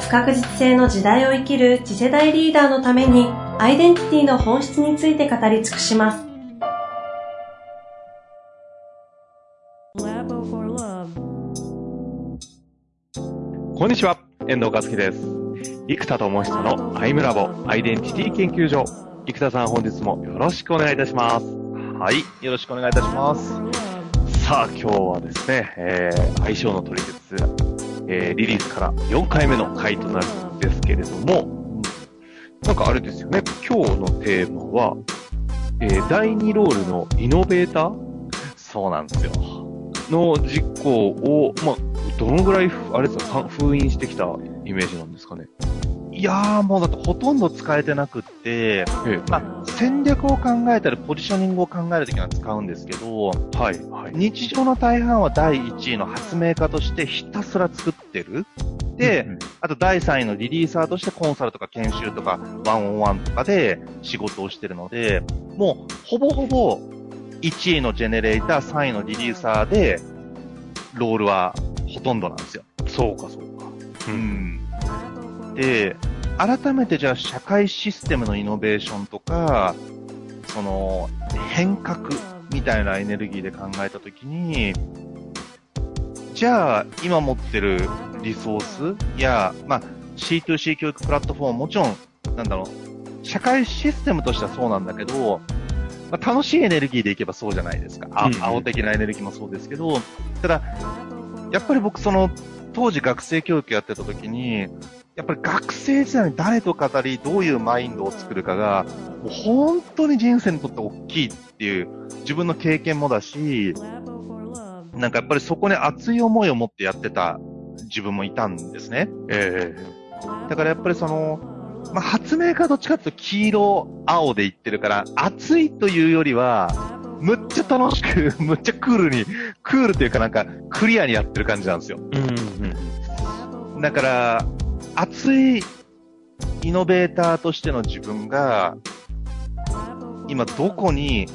不確実性の時代を生きる次世代リーダーのためにアイデンティティの本質について語り尽くします。こんにちは、遠藤和樹です。生田智久のアイムラボアイデンティティ研究所。生田さん本日もよろしくお願いいたします。はい、よろしくお願いいたします。さあ、今日はですね、えー、相性の取説えー、リリースから4回目の回となるんですけれども、なんかあれですよね、今日のテーマは、えー、第2ロールのイノベーター？そうなんですよ。の実行を、まあ、どのぐらい、あれですか、封印してきたイメージなんですかね。いやー、もうだってほとんど使えてなくって、まあ、戦略を考えたり、ポジショニングを考えるときは使うんですけど、はい、はい。日常の大半は第1位の発明家としてひたすら作ってる。で、うんうん、あと第3位のリリーサーとしてコンサルとか研修とかワンオンワンとかで仕事をしてるので、もうほぼほぼ1位のジェネレーター、3位のリリーサーで、ロールはほとんどなんですよ。そうか、そうか。うん。で、改めてじゃあ社会システムのイノベーションとか、その変革みたいなエネルギーで考えたときに、じゃあ今持ってるリソースや、まあ、C2C 教育プラットフォームもちろん、なんだろう、社会システムとしてはそうなんだけど、まあ、楽しいエネルギーでいけばそうじゃないですか。あ、青的なエネルギーもそうですけど、ただ、やっぱり僕その、当時学生教育やってた時に、やっぱり学生時代に誰と語り、どういうマインドを作るかが、もう本当に人生にとって大きいっていう、自分の経験もだし、なんかやっぱりそこに熱い思いを持ってやってた自分もいたんですね。ええー、だからやっぱりその、まあ、発明家どっちかっていうと黄色、青で言ってるから、熱いというよりは、むっちゃ楽しく、むっちゃクールに、クールというかなんか、クリアにやってる感じなんですよ。うんうん、だから、熱いイノベーターとしての自分が、今どこに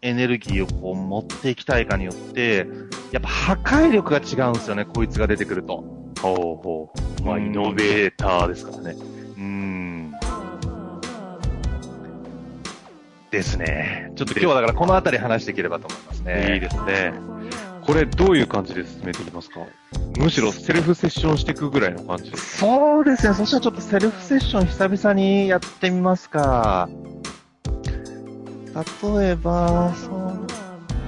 エネルギーをこう持っていきたいかによって、やっぱ破壊力が違うんですよね、こいつが出てくると。ほうほう。まあ、イノベーターですからね。うん。ですね。ちょっと今日はだからこの辺り話していければと思いますね。いいですね。これどういう感じで進めていきますか？むしろセルフセッションしていくぐらいの感じでそうですね。そしたらちょっとセルフセッション久々にやってみますか。例えば、そう、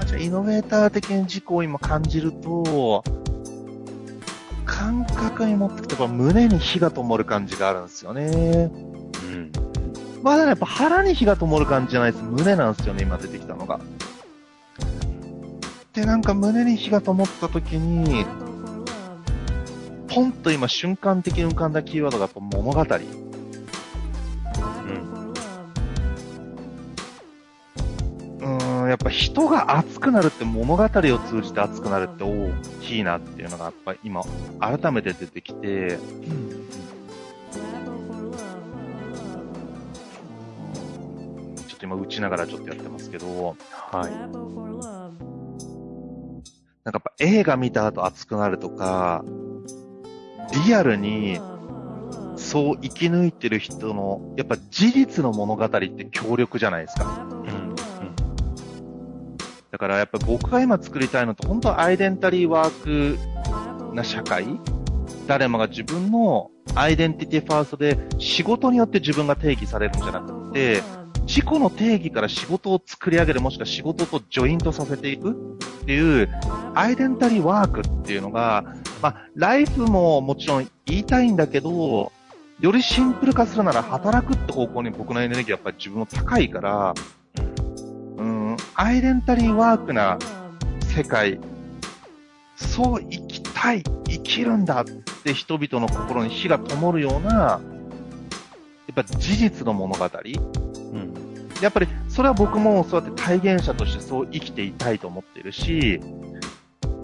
じゃイノベーター的に事故を今感じると、感覚に持ってくと、胸に火が灯る感じがあるんですよね。うん。まだね、やっぱ腹に火が灯る感じじゃないです。胸なんですよね、今出てきたのが。で、なんか胸に火が灯った時に、ポンと今瞬間的に浮かんだキーワードがやっぱ物語。うん。やっぱ人が熱くなるって物語を通じて熱くなるって大きいなっていうのがやっぱ今改めて出てきて、うん、ちょっと今打ちながらちょっとやってますけど、はい。なんかやっぱ映画見た後熱くなるとか、リアルにそう生き抜いてる人の、やっぱ事実の物語って強力じゃないですか。うん。うん、だからやっぱ僕が今作りたいのって本当はアイデンタリーワークな社会誰もが自分のアイデンティティファーストで仕事によって自分が定義されるんじゃなくて、自己の定義から仕事を作り上げる、もしくは仕事とジョイントさせていくっていう、アイデンタリーワークっていうのが、まあ、ライフももちろん言いたいんだけど、よりシンプル化するなら働くって方向に僕のエネルギーやっぱり自分の高いから、うん、アイデンタリーワークな世界、そう生きたい、生きるんだって人々の心に火が灯るような、やっぱ事実の物語。やっぱりそれは僕もそうやって体現者としてそう生きていたいと思ってるし、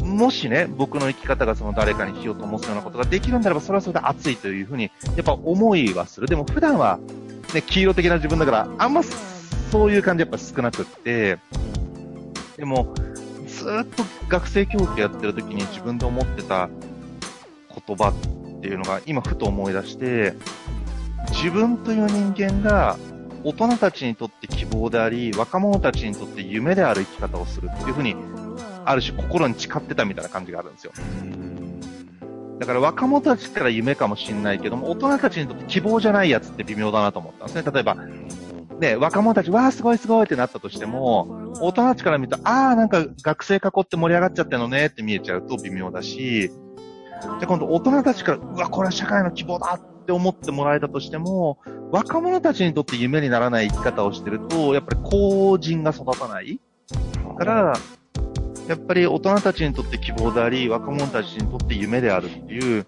もしね、僕の生き方がその誰かに火を灯すようなことができるんだれば、それはそれで熱いというふうに、やっぱ思いはする。でも普段は、ね、黄色的な自分だから、あんまそういう感じやっぱ少なくって、でも、ずっと学生教育やってる時に自分で思ってた言葉っていうのが今ふと思い出して、自分という人間が大人たちにとって希望であり、若者たちにとって夢である生き方をするっていうふうに、ある種心に誓ってたみたいな感じがあるんですよ。だから若者たちから夢かもしれないけども、大人たちにとって希望じゃないやつって微妙だなと思ったんですね。例えば、ね、若者たち、わーすごいすごいってなったとしても、大人たちから見ると、あーなんか学生囲って盛り上がっちゃってるのねって見えちゃうと微妙だし、で、今度大人たちから、うわ、これは社会の希望だって思ってもらえたとしても、若者たちにとって夢にならない生き方をしてると、やっぱり後人が育たない。だから、やっぱり大人たちにとって希望であり、若者たちにとって夢であるっていう、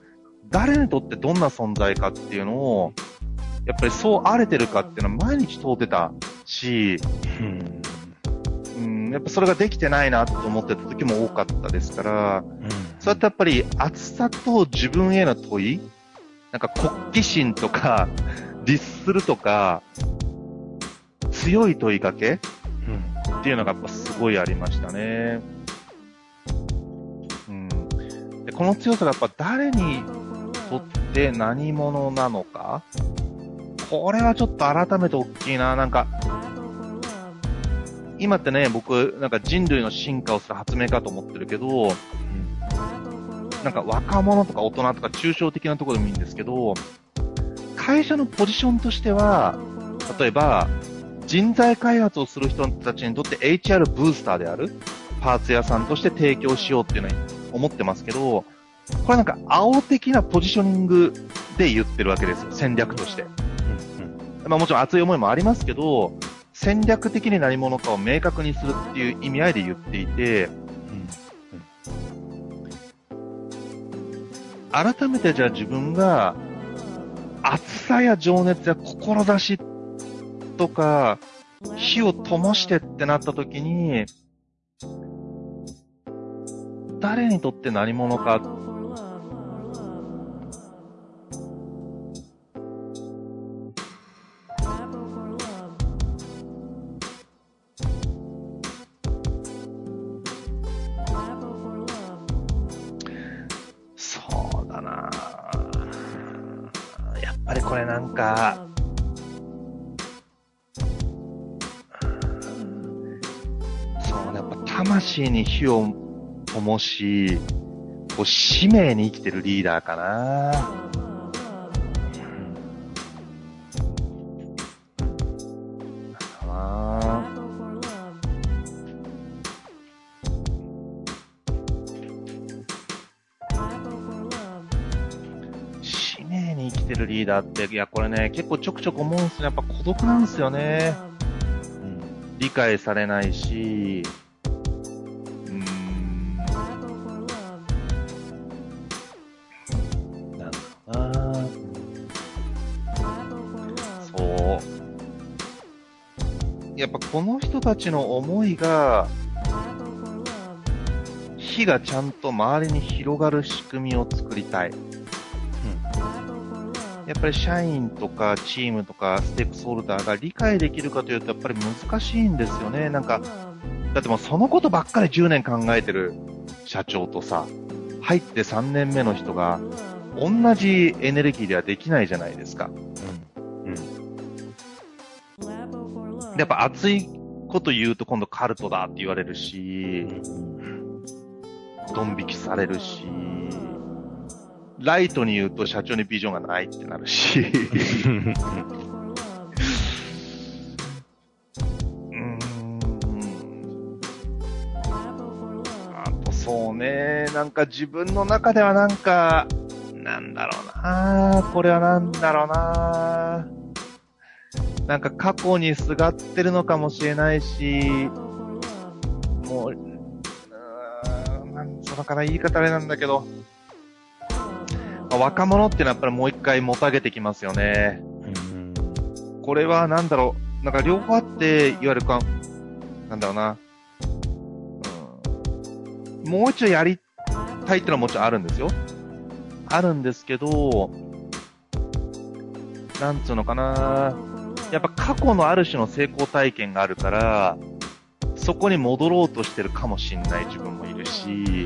誰にとってどんな存在かっていうのを、やっぱりそうあれてるかっていうのは毎日問うてたし、うん。うん、やっぱそれができてないなと思ってた時も多かったですから、そうやってやっぱり熱さと自分への問い、なんか国旗心とか、律するとか、強い問いかけうん。っていうのがやっぱすごいありましたね。うん。でこの強さがやっぱ誰にとって何者なのかこれはちょっと改めて大きいな。なんか、今ってね、僕、なんか人類の進化をする発明かと思ってるけど、なんか若者とか大人とか抽象的なところでもいいんですけど、会社のポジションとしては、例えば、人材開発をする人たちにとって HR ブースターであるパーツ屋さんとして提供しようっていうのに思ってますけど、これなんか青的なポジショニングで言ってるわけですよ、戦略として。まあもちろん熱い思いもありますけど、戦略的に何者かを明確にするっていう意味合いで言っていて、改めてじゃあ自分が熱さや情熱や志とか火を灯してってなった時に誰にとって何者かこれなんか、そうね、やっぱ魂に火を灯し、こう使命に生きてるリーダーかな。生きてるリーダーって、いや、これね、結構ちょくちょく思うんですよ。やっぱ孤独なんですよね。理解されないし、うん、なんだなそう。やっぱこの人たちの思いが、火がちゃんと周りに広がる仕組みを作りたい。やっぱり社員とかチームとかステークホルダーが理解できるかというとやっぱり難しいんですよね。なんか、だってもうそのことばっかり10年考えてる社長とさ、入って3年目の人が同じエネルギーではできないじゃないですか。やっぱ熱いこと言うと今度カルトだって言われるし、ドン引きされるし、ライトに言うと社長にビジョンがないってなるし、うーん。あとそうね、なんか自分の中ではなんか、なんだろうな、これはなんだろうな、なんか過去にすがってるのかもしれないし、もう、うーんなんそのかな言い方あれなんだけど、若者ってのはやっぱりもう一回もたげてきますよね。うん。これはなんだろう、なんか両方あって、いわゆるか、なんだろうな、うん、もう一度やりたいってのはもちろんあるんですよ。あるんですけど、なんつうのかな、やっぱ過去のある種の成功体験があるから、そこに戻ろうとしてるかもしんない自分もいるし、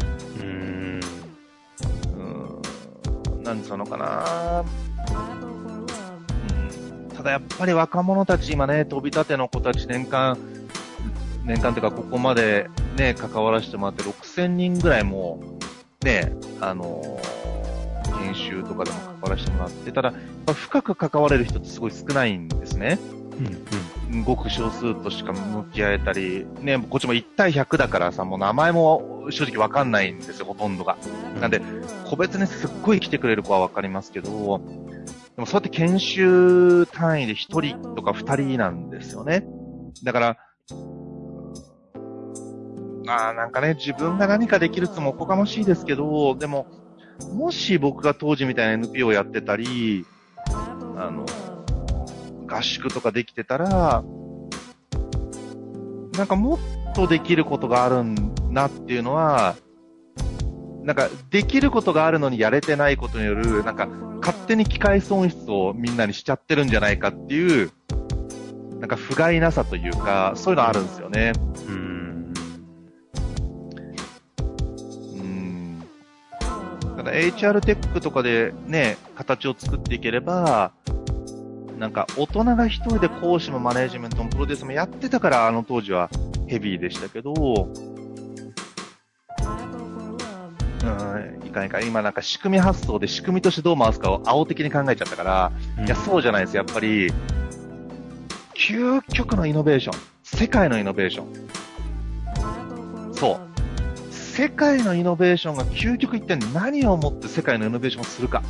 なんつうのかな、うん、ただやっぱり若者たち今ね、飛び立ての子たち年間、年間というかここまでね、関わらせてもらって6000人ぐらいもね、あのー研修とかでも関わらせてもらって、ただ、深く関われる人ってすごい少ないんですね。うん。ごく少数としか向き合えたり、ね、こっちも1対100だからさ、もう名前も正直わかんないんですよ、ほとんどが。なんで、個別にすっごい来てくれる子はわかりますけど、でもそうやって研修単位で1人とか2人なんですよね。だから、ああ、なんかね、自分が何かできるってもおこがましいですけど、でも、もし僕が当時みたいな NPO をやってたり、あの、合宿とかできてたら、なんかもっとできることがあるんだっていうのは、なんかできることがあるのにやれてないことによる、なんか勝手に機械損失をみんなにしちゃってるんじゃないかっていう、なんか不甲斐なさというか、そういうのあるんですよね。うん。うん。ただ HR テックとかでね、形を作っていければ、なんか大人が一人で講師もマネージメントもプロデュースもやってたからあの当時はヘビーでしたけど、うん、いかんいかん。今なんか仕組み発想で仕組みとしてどう回すかを青的に考えちゃったから、いや、そうじゃないです。やっぱり、究極のイノベーション。世界のイノベーション。そう。世界のイノベーションが究極一体何をもって世界のイノベーションをするか。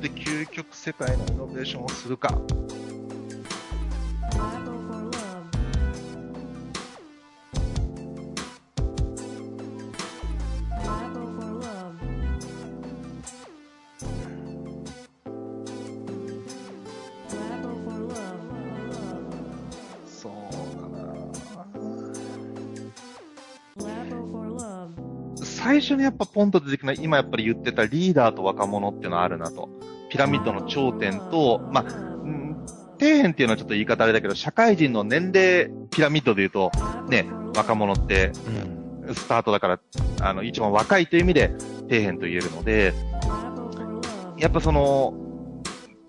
で究極世界のイノベーションをするか。初にやっぱポンと出てくるのは今やっぱり言ってたリーダーと若者っていうのはあるなと。ピラミッドの頂点と、まあ、うん底辺っていうのはちょっと言い方あれだけど、社会人の年齢ピラミッドで言うと、ね、若者ってうん。スタートだから、あの、一番若いという意味で底辺と言えるので、やっぱその、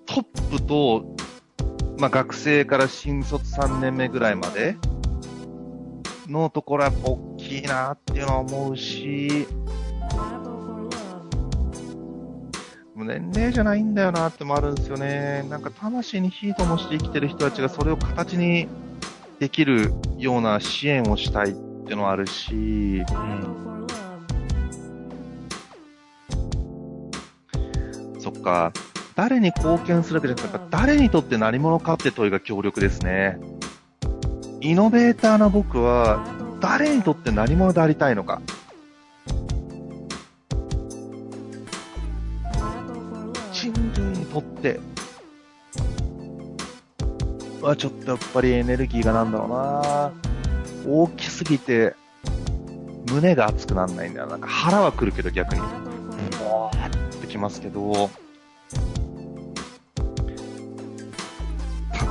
トップと、まあ、学生から新卒3年目ぐらいまでのところは大きいなっていうのは思うし、年齢じゃないんだよなってもあるんですよね。なんか魂に火ともして生きてる人たちがそれを形にできるような支援をしたいっていうのはあるし、うん。そっか。誰に貢献するわけじゃなくて、誰にとって何者かって問いが強力ですね。イノベーターな僕は、誰にとって何者でありたいのか。類にとって、はちょっとやっぱりエネルギーがなんだろうな大きすぎて、胸が熱くなんないんだよ。なんか腹は来るけど逆に。おーってきますけど、たっ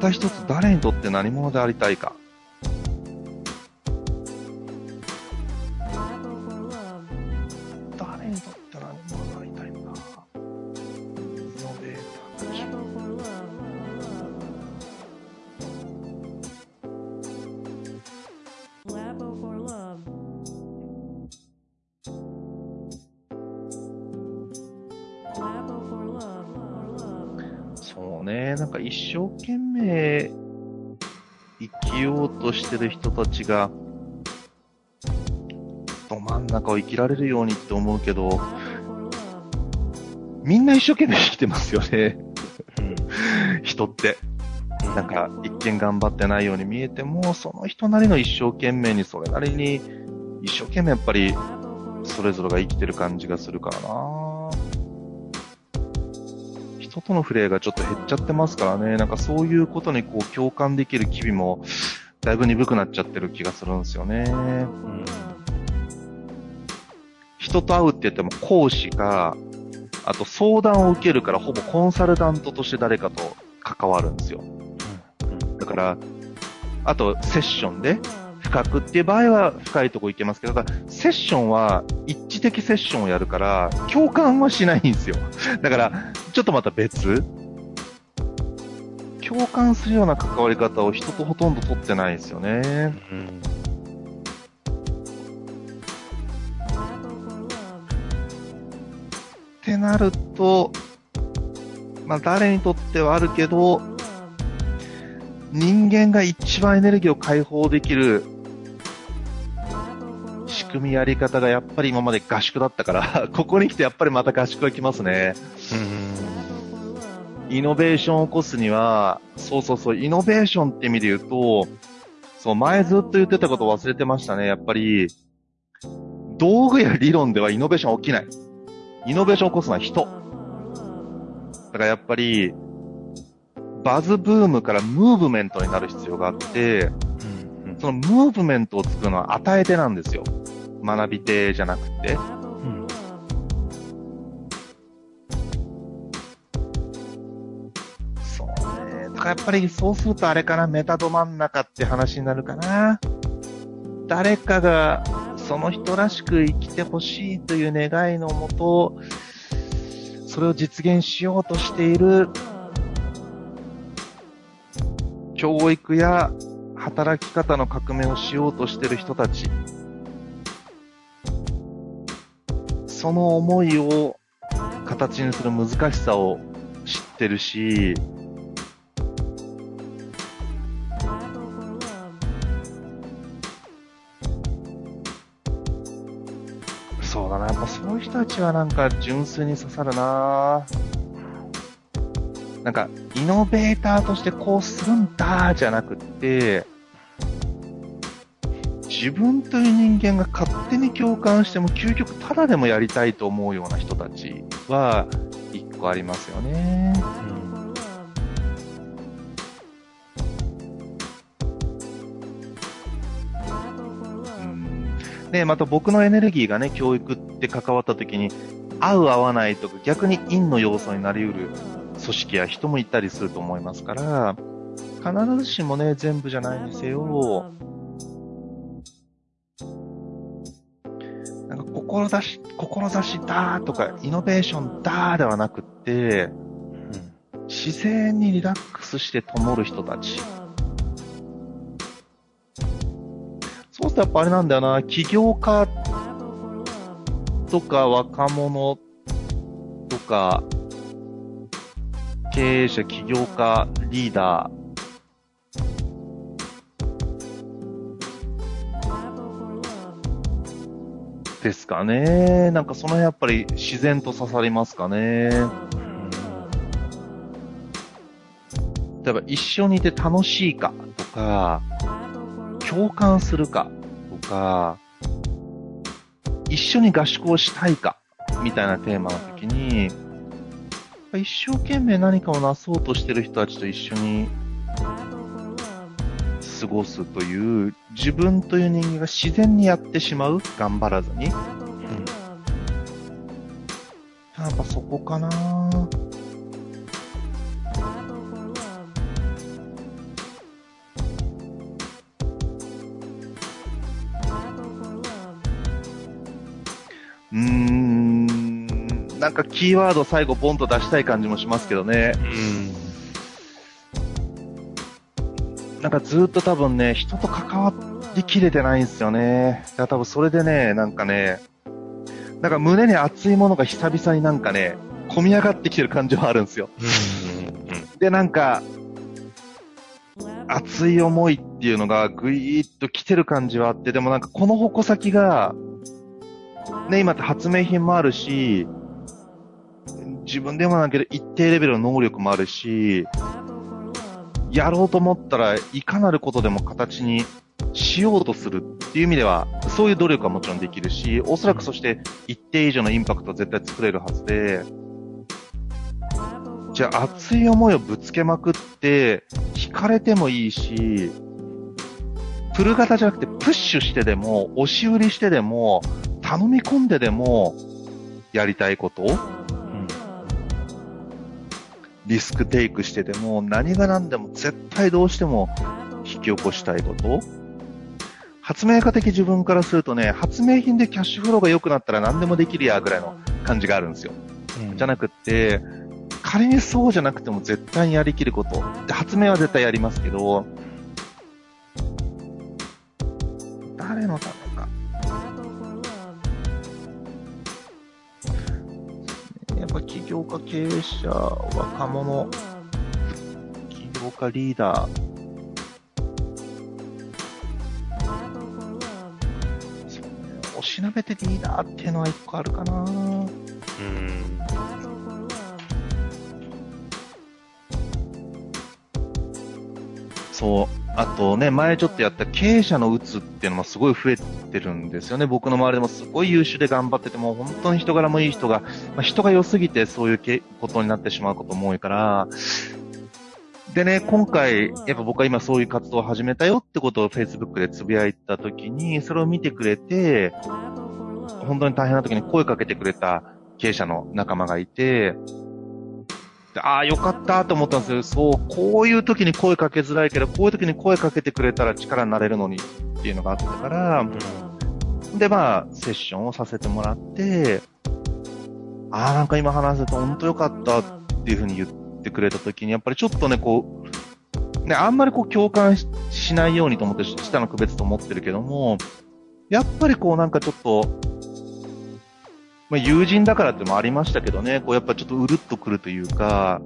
た一つ誰にとって何者でありたいか。たちが、ど真ん中を生きられるようにって思うけど、みんな一生懸命生きてますよね、うん。人って。なんか一見頑張ってないように見えても、その人なりの一生懸命にそれなりに、一生懸命やっぱり、それぞれが生きてる感じがするからな人との触れ合いがちょっと減っちゃってますからね、なんかそういうことにこう共感できる機微も、だいぶ鈍くなっちゃってる気がするんですよね。うん。人と会うって言っても講師か、あと相談を受けるからほぼコンサルタントとして誰かと関わるんですよ。だから、あとセッションで深くっていう場合は深いとこ行けますけど、ただセッションは一致的セッションをやるから共感はしないんですよ。だから、ちょっとまた別共感するような関わり方を人とほとんど取ってないですよね。うん。ってなると、まあ誰にとってはあるけど、人間が一番エネルギーを解放できる仕組みやり方がやっぱり今まで合宿だったから、ここに来てやっぱりまた合宿が来ますね。うんイノベーションを起こすには、そうそうそう、イノベーションって意味で言うと、そう、前ずっと言ってたこと忘れてましたね。やっぱり、道具や理論ではイノベーション起きない。イノベーションを起こすのは人。だからやっぱり、バズブームからムーブメントになる必要があって、うん。そのムーブメントを作るのは与え手なんですよ。学び手じゃなくて。かやっぱりそうするとあれかな、メタど真ん中って話になるかな。誰かがその人らしく生きてほしいという願いのもと、それを実現しようとしている教育や働き方の革命をしようとしている人たち。その思いを形にする難しさを知ってるし、その、人たちはなんか純粋に刺さるななんか、イノベーターとしてこうするんだ、じゃなくって、自分という人間が勝手に共感しても、究極ただでもやりたいと思うような人たちは、1個ありますよね。で、また僕のエネルギーがね、教育って関わった時に、合う合わないとか逆に陰の要素になり得る組織や人もいたりすると思いますから、必ずしもね、全部じゃないにせよ、なんか志、志だとか、イノベーションだではなくって、自然にリラックスして灯る人たち。そうするとやっぱあれなんだよな、起業家とか若者とか、経営者、起業家、リーダーですかね。なんかその辺やっぱり自然と刺さりますかね。例えば一緒にいて楽しいかとか、共感するかとか、一緒に合宿をしたいかみたいなテーマの時に、一生懸命何かをなそうとしてる人たちと一緒に過ごすという、自分という人間が自然にやってしまう頑張らずに。うんやっぱそこかななんかキーワード最後ボンと出したい感じもしますけどね。なんかずっと多分ね、人と関わりきれてないんですよね。だから多分それでね、なんかね、なんか胸に熱いものが久々になんかね、込み上がってきてる感じはあるんですよ。で、なんか、熱い思いっていうのがぐいーっと来てる感じはあって、でもなんかこの矛先が、ね、今って発明品もあるし、自分でもなんけど一定レベルの能力もあるし、やろうと思ったらいかなることでも形にしようとするっていう意味では、そういう努力はもちろんできるし、おそらくそして一定以上のインパクトは絶対作れるはずで、じゃあ熱い思いをぶつけまくって、惹かれてもいいし、プル型じゃなくてプッシュしてでも、押し売りしてでも、頼み込んででも、やりたいことリスクテイクしてでも、何が何でも絶対どうしても引き起こしたいこと発明家的自分からするとね、発明品でキャッシュフローが良くなったら何でもできるやぐらいの感じがあるんですよ。うん、じゃなくって、仮にそうじゃなくても絶対にやりきること。で発明は絶対やりますけど、誰のため？ぱ起業家、経営者、若者、起業家リーダー、おしなべてリーダーっていうのは一個あるかな。うん。そう。あとね、前ちょっとやった経営者のうつっていうのもすごい増えてるんですよね。僕の周りでもすごい優秀で頑張ってても、本当に人柄もいい人が、まあ、人が良すぎてそういうことになってしまうことも多いから、でね、今回、やっぱ僕は今そういう活動を始めたよってことを Facebook でつぶやいたときに、それを見てくれて、本当に大変な時に声かけてくれた経営者の仲間がいて、ああ、よかったと思ったんですよ。そう、こういう時に声かけづらいけど、こういう時に声かけてくれたら力になれるのにっていうのがあったから、うん、で、まあ、セッションをさせてもらって、ああ、なんか今話せて本当よかったっていうふうに言ってくれた時に、やっぱりちょっとね、こう、ね、あんまりこう共感しないようにと思って、下の区別と思ってるけども、やっぱりこうなんかちょっと、まあ、友人だからってもありましたけどね、こうやっぱちょっとうるっとくるというか、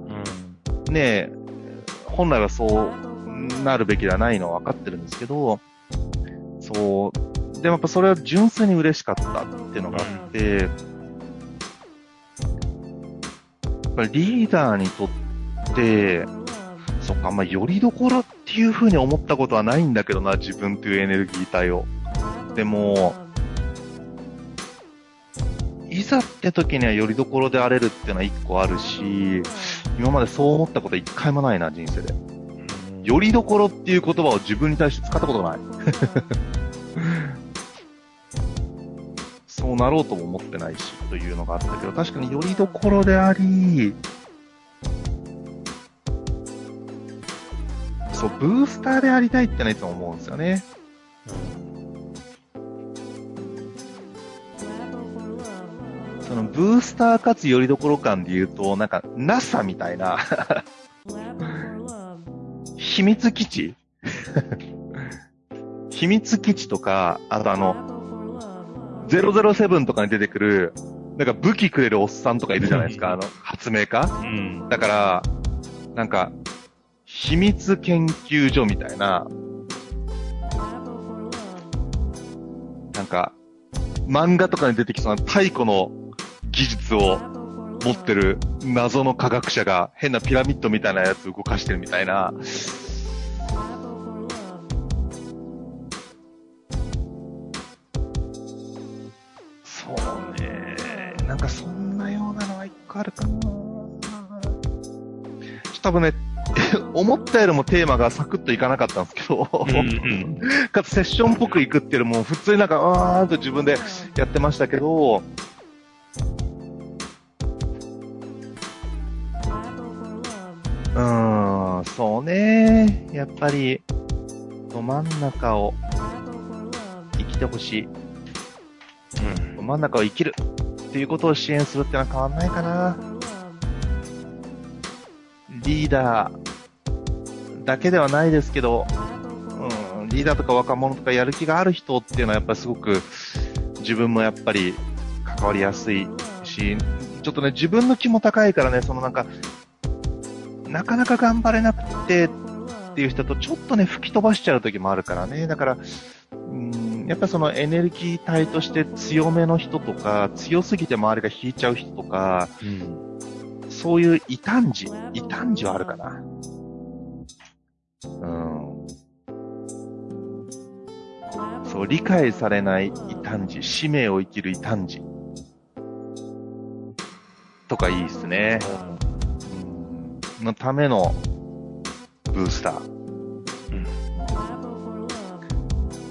うん、ね本来はそうなるべきではないのは分かってるんですけど、そう、でもやっぱそれは純粋に嬉しかったっていうのがあって、やっぱリーダーにとって、そっか、まあ、よりどころっていうふうに思ったことはないんだけどな、自分というエネルギー体を。でも、いざって時にはよりどころで荒れるっていうのは一個あるし、今までそう思ったこと一回もないな、人生で。よりどころっていう言葉を自分に対して使ったことない。そうなろうとも思ってないし、というのがあったけど、確かによりどころであり、そう、ブースターでありたいってのはいつも思うんですよね。のブースターかつよりどころ感で言うと、なんか NASA みたいな。秘密基地？秘密基地とか、あとあの、007とかに出てくる、なんか武器くれるおっさんとかいるじゃないですか、あの、発明家、うん、だから、なんか、秘密研究所みたいな、なんか、漫画とかに出てきそうな太古の技術を持ってる謎の科学者が変なピラミッドみたいなやつ動かしてるみたいな。そうね。なんかそんなようなのは一個あるかな。ちょっと多分ね、思ったよりもテーマがサクッといかなかったんですけど、うんうん、かつセッションっぽくいくっていうのも普通になんか、あーんと自分でやってましたけど、ん、そうね。やっぱり、ど真ん中を生きてほしい。うん。ど真ん中を生きるっていうことを支援するってのは変わんないかな。リーダーだけではないですけど、うん、リーダーとか若者とかやる気がある人っていうのはやっぱりすごく自分もやっぱり関わりやすいし、ちょっとね、自分の気も高いからね、そのなんか、なかなか頑張れなくてっていう人とちょっとね、吹き飛ばしちゃう時もあるからね。だから、うん、やっぱそのエネルギー体として強めの人とか、強すぎて周りが引いちゃう人とか、うん、そういう異端児、異端児はあるかな。うん。そう、理解されない異端児、使命を生きる異端児。とかいいっすね。うん。のためのブースター。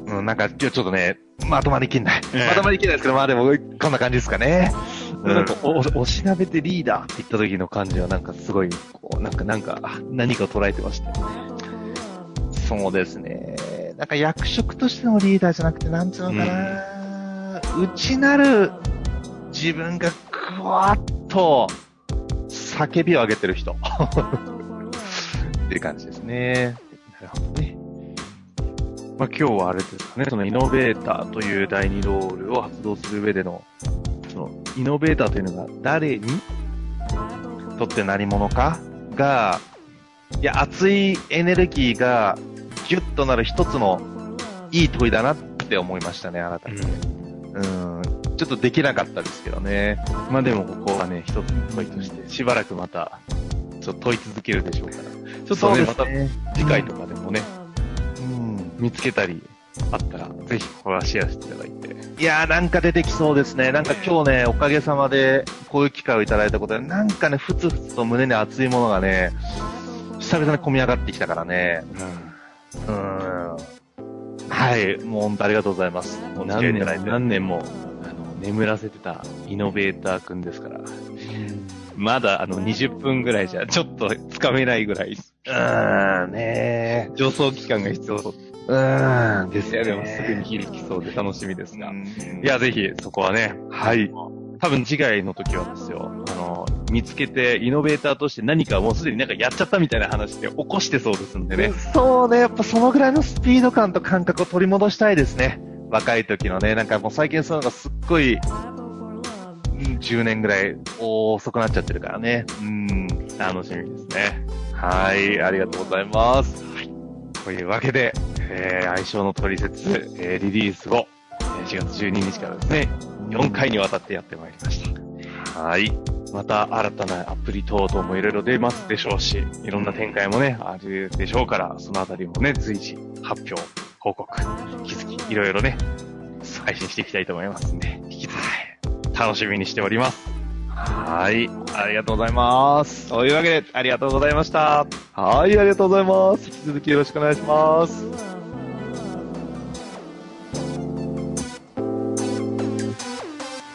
うん。なんか、ちょっとね、まとまりきんない。ええまとまりきんないですけど、まあでも、こんな感じですかね。うんなんかお、おしなべてリーダーって言った時の感じはなんかすごい、こう、なんか、なんか、あ何かを捉えてました。そうですね。なんか役職としてのリーダーじゃなくて、なんつうのかな、内なる自分がぐわっと叫びを上げてる人。っていう感じですね。なるほどね。まあ、今日はあれですかね、そのイノベーターという第二ロールを発動する上での、その、イノベーターというのが誰にとって何者か？が、いや、熱いエネルギーがギュッとなる一つのいい問いだなって思いましたね、あなたに。うん。ちょっとできなかったですけどね。まあでもここはね、一つの問いとして、しばらくまた、ちょっと問い続けるでしょうから。ちょっとね、また次回とかでもね、うん。見つけたりあったら、ぜひこれはシェアしていただいて。いやーなんか出てきそうですね。なんか今日ね、おかげさまでこういう機会をいただいたことで、なんかね、ふつふつと胸に熱いものがね、久々に込み上がってきたからね。うん。はい。もう本当ありがとうございます。お付いいただいて。何年も、眠らせてたイノベーターくんですから。まだ、あの、20分ぐらいじゃ、ちょっとつかめないぐらい、うん、ね助走期間が必要ーうん、ですいや、よね。でもすぐに響きそうで楽しみですが。うんいや、ぜひ、そこはね、はい。多分次回の時はですよ、あの、見つけて、イノベーターとして何かもうすでになんかやっちゃったみたいな話で起こしてそうですんでね。そうね、やっぱそのぐらいのスピード感と感覚を取り戻したいですね。若い時のね、なんかもう最近そういうのがすっごい、10年ぐらい遅くなっちゃってるからね。うん、楽しみですね。はい、ありがとうございます。はいというわけで、えー、相性の取説、えー、リリース後、4月12日からですね、4回にわたってやってまいりました。はい。また新たなアプリ等々もいろいろ出ますでしょうし、いろんな展開もね、あるでしょうから、そのあたりもね、随時発表、報告、引き続きいろいろね、配信していきたいと思いますんで、引き続き楽しみにしております。はい、ありがとうございます。というわけで、ありがとうございました。はい、ありがとうございます。引き続きよろしくお願いします。